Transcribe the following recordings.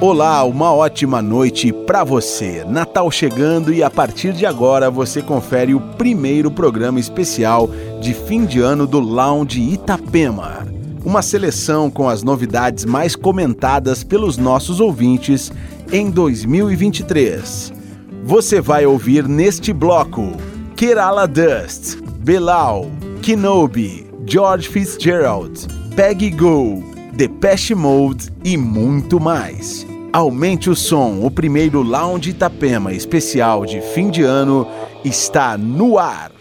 Olá, uma ótima noite para você. Natal chegando e a partir de agora você confere o primeiro programa especial de fim de ano do Lounge Itapema. Uma seleção com as novidades mais comentadas pelos nossos ouvintes em 2023. Você vai ouvir neste bloco Kerala Dust, Belal, Kenobi, George Fitzgerald, Peggy Go, Depeche Mode e muito mais. Aumente o som, o primeiro Lounge Itapema especial de fim de ano está no ar.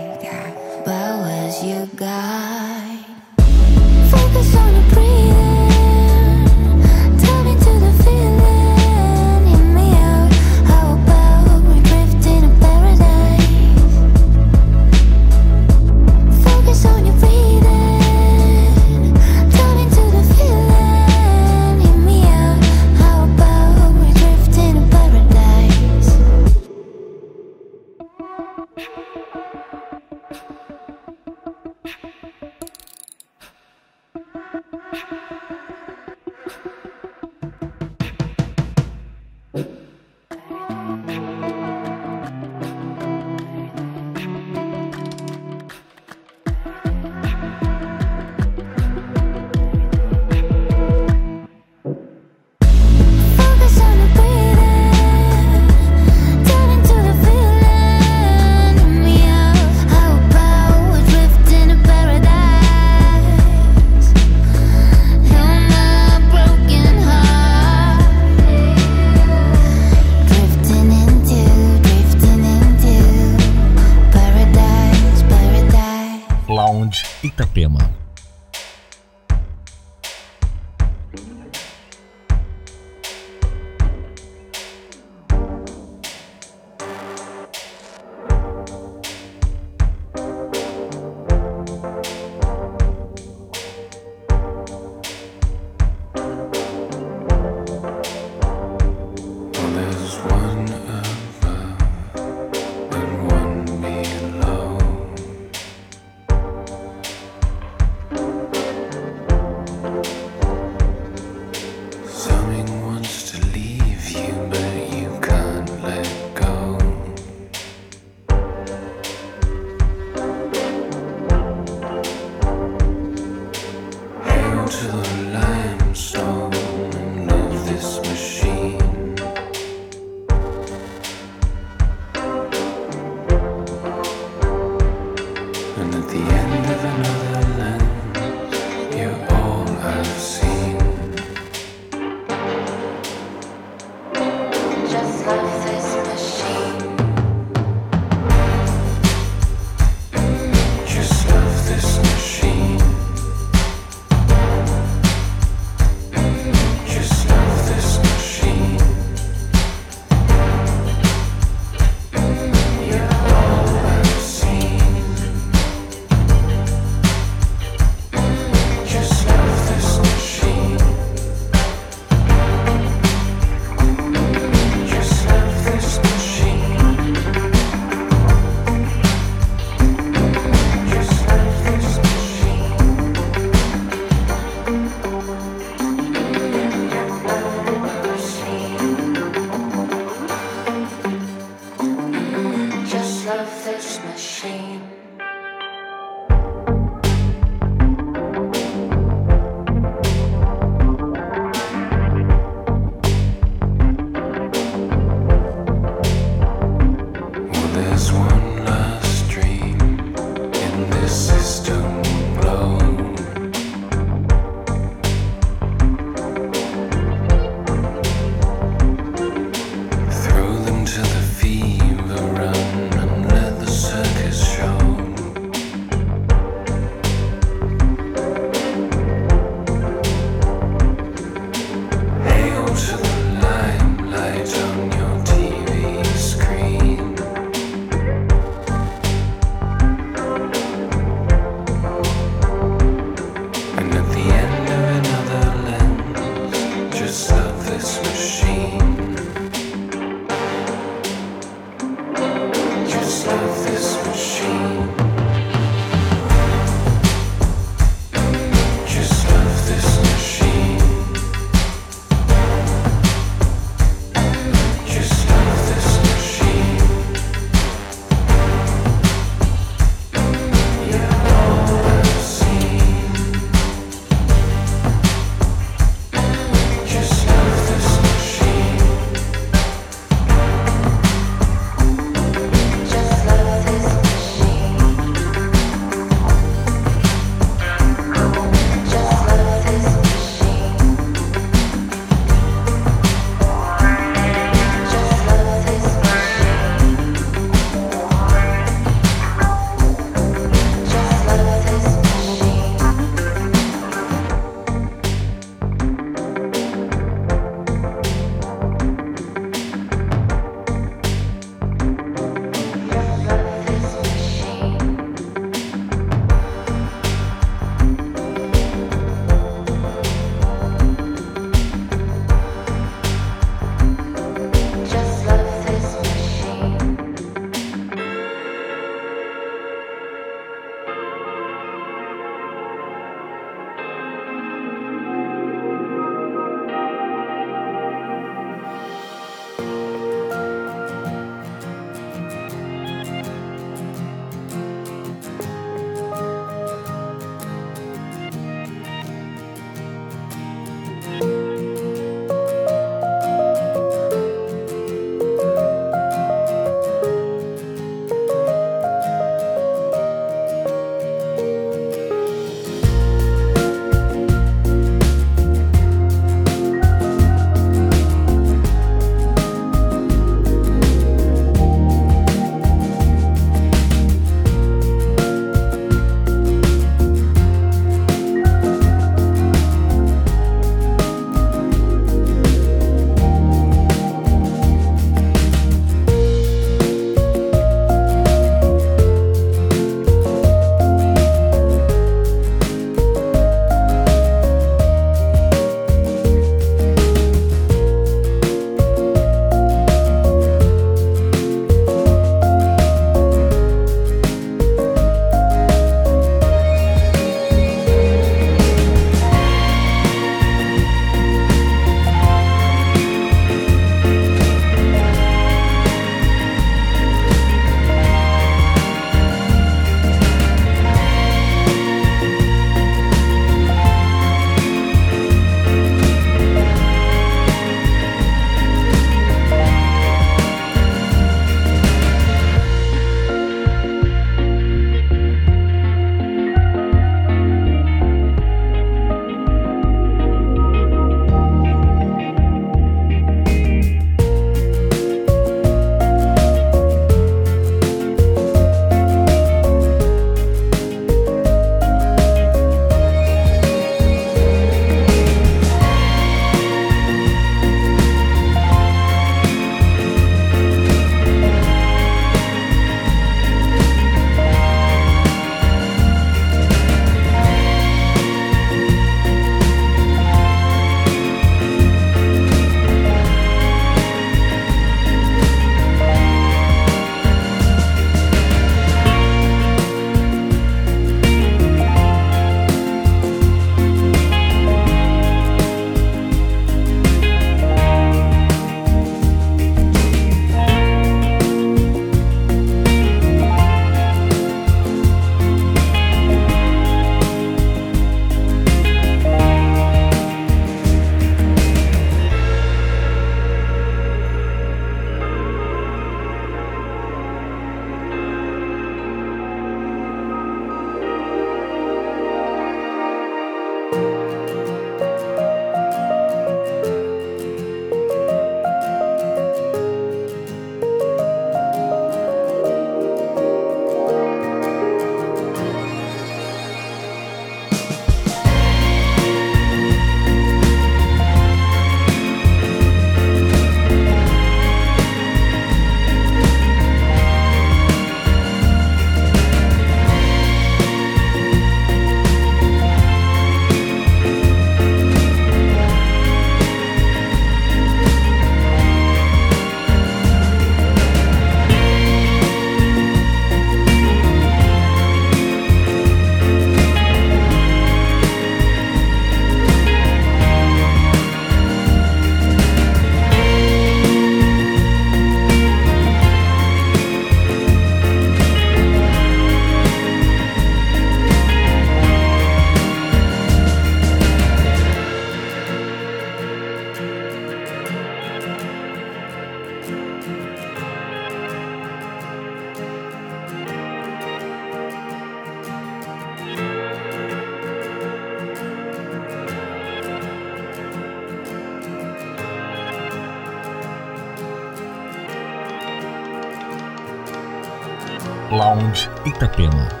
Lounge Itapema.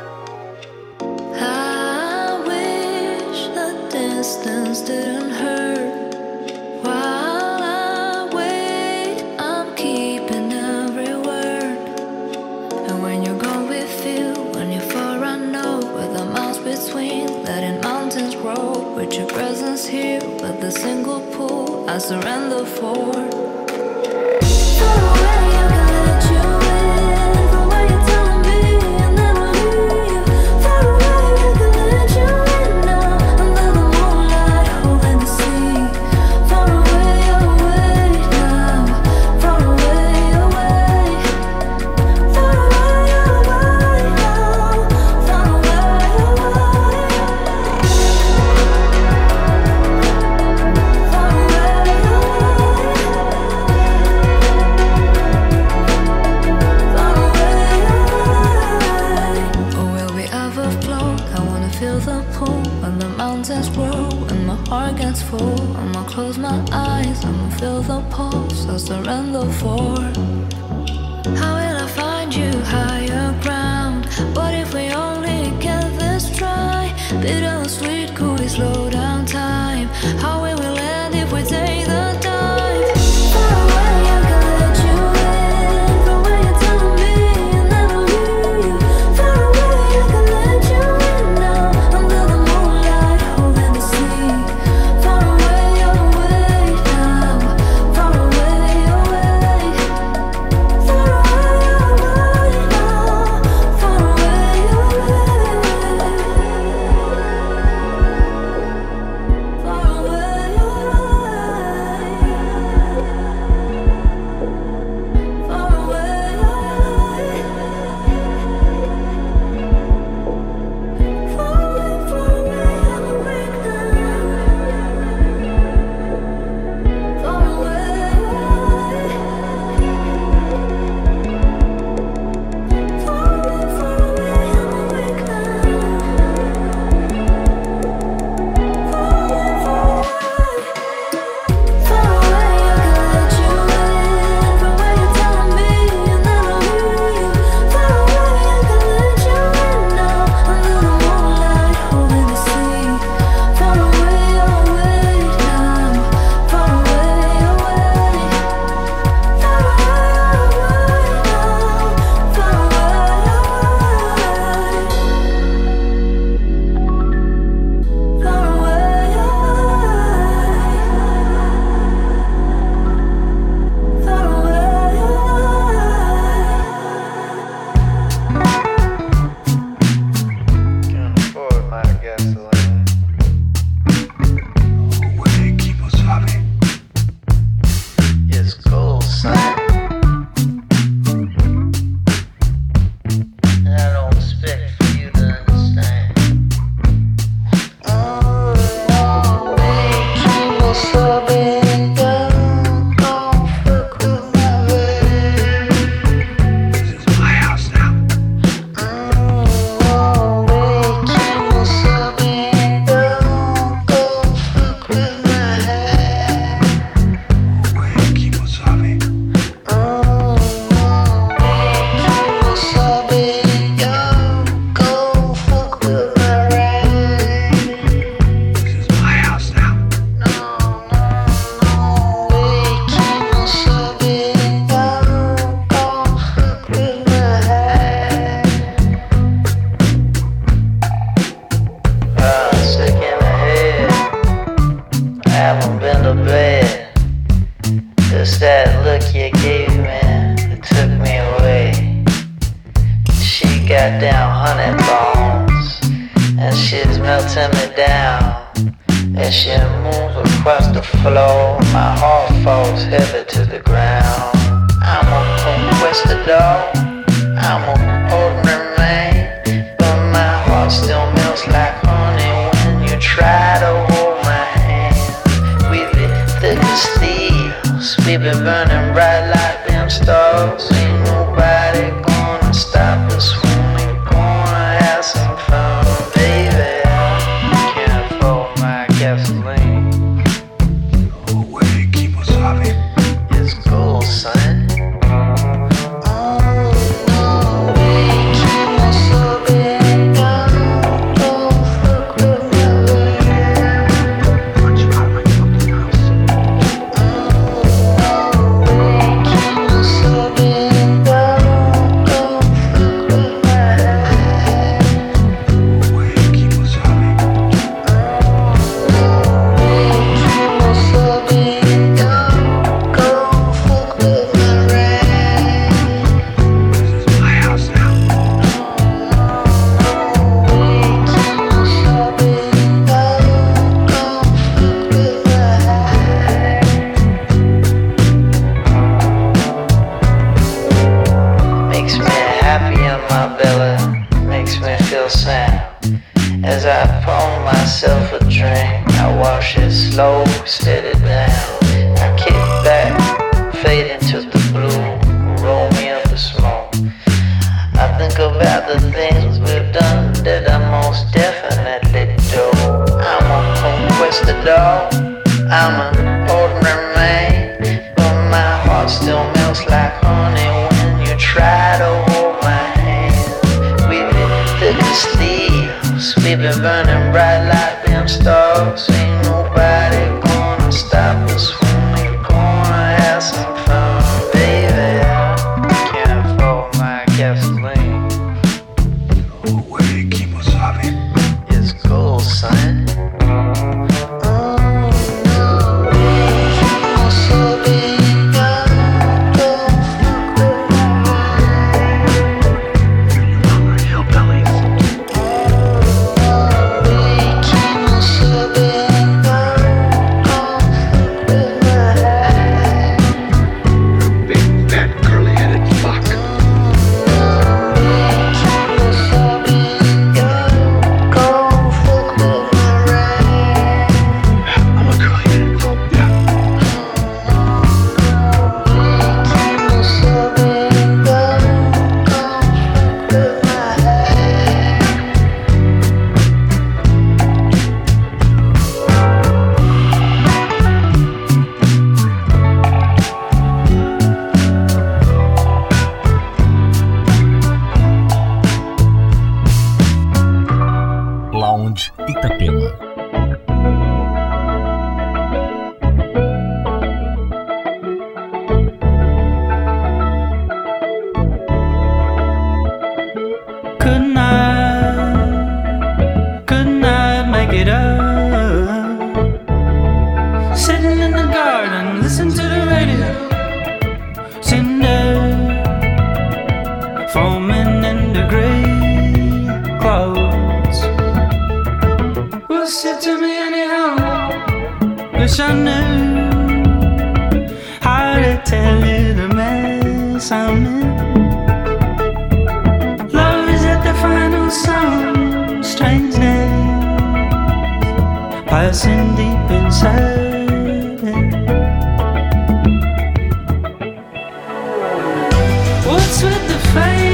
fade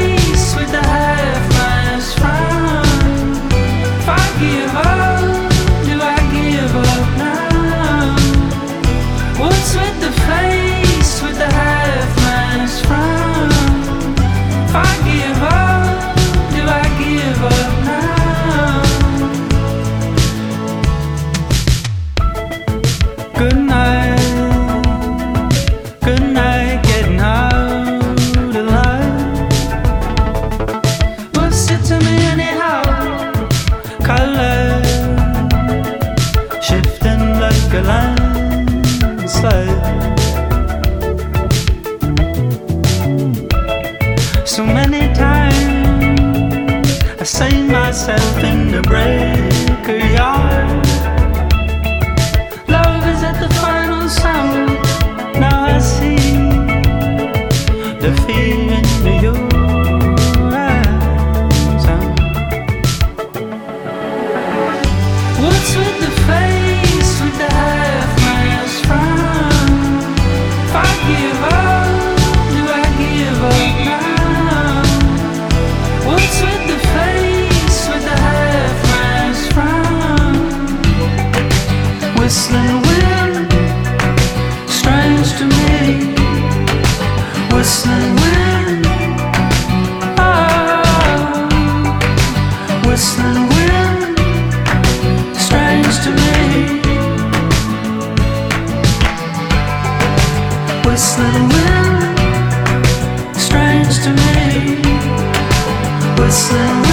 listen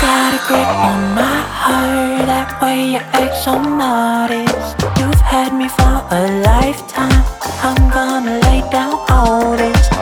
got a grip on my heart, that way you act so modest. You've had me for a lifetime, I'm gonna lay down all this.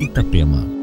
Itapema.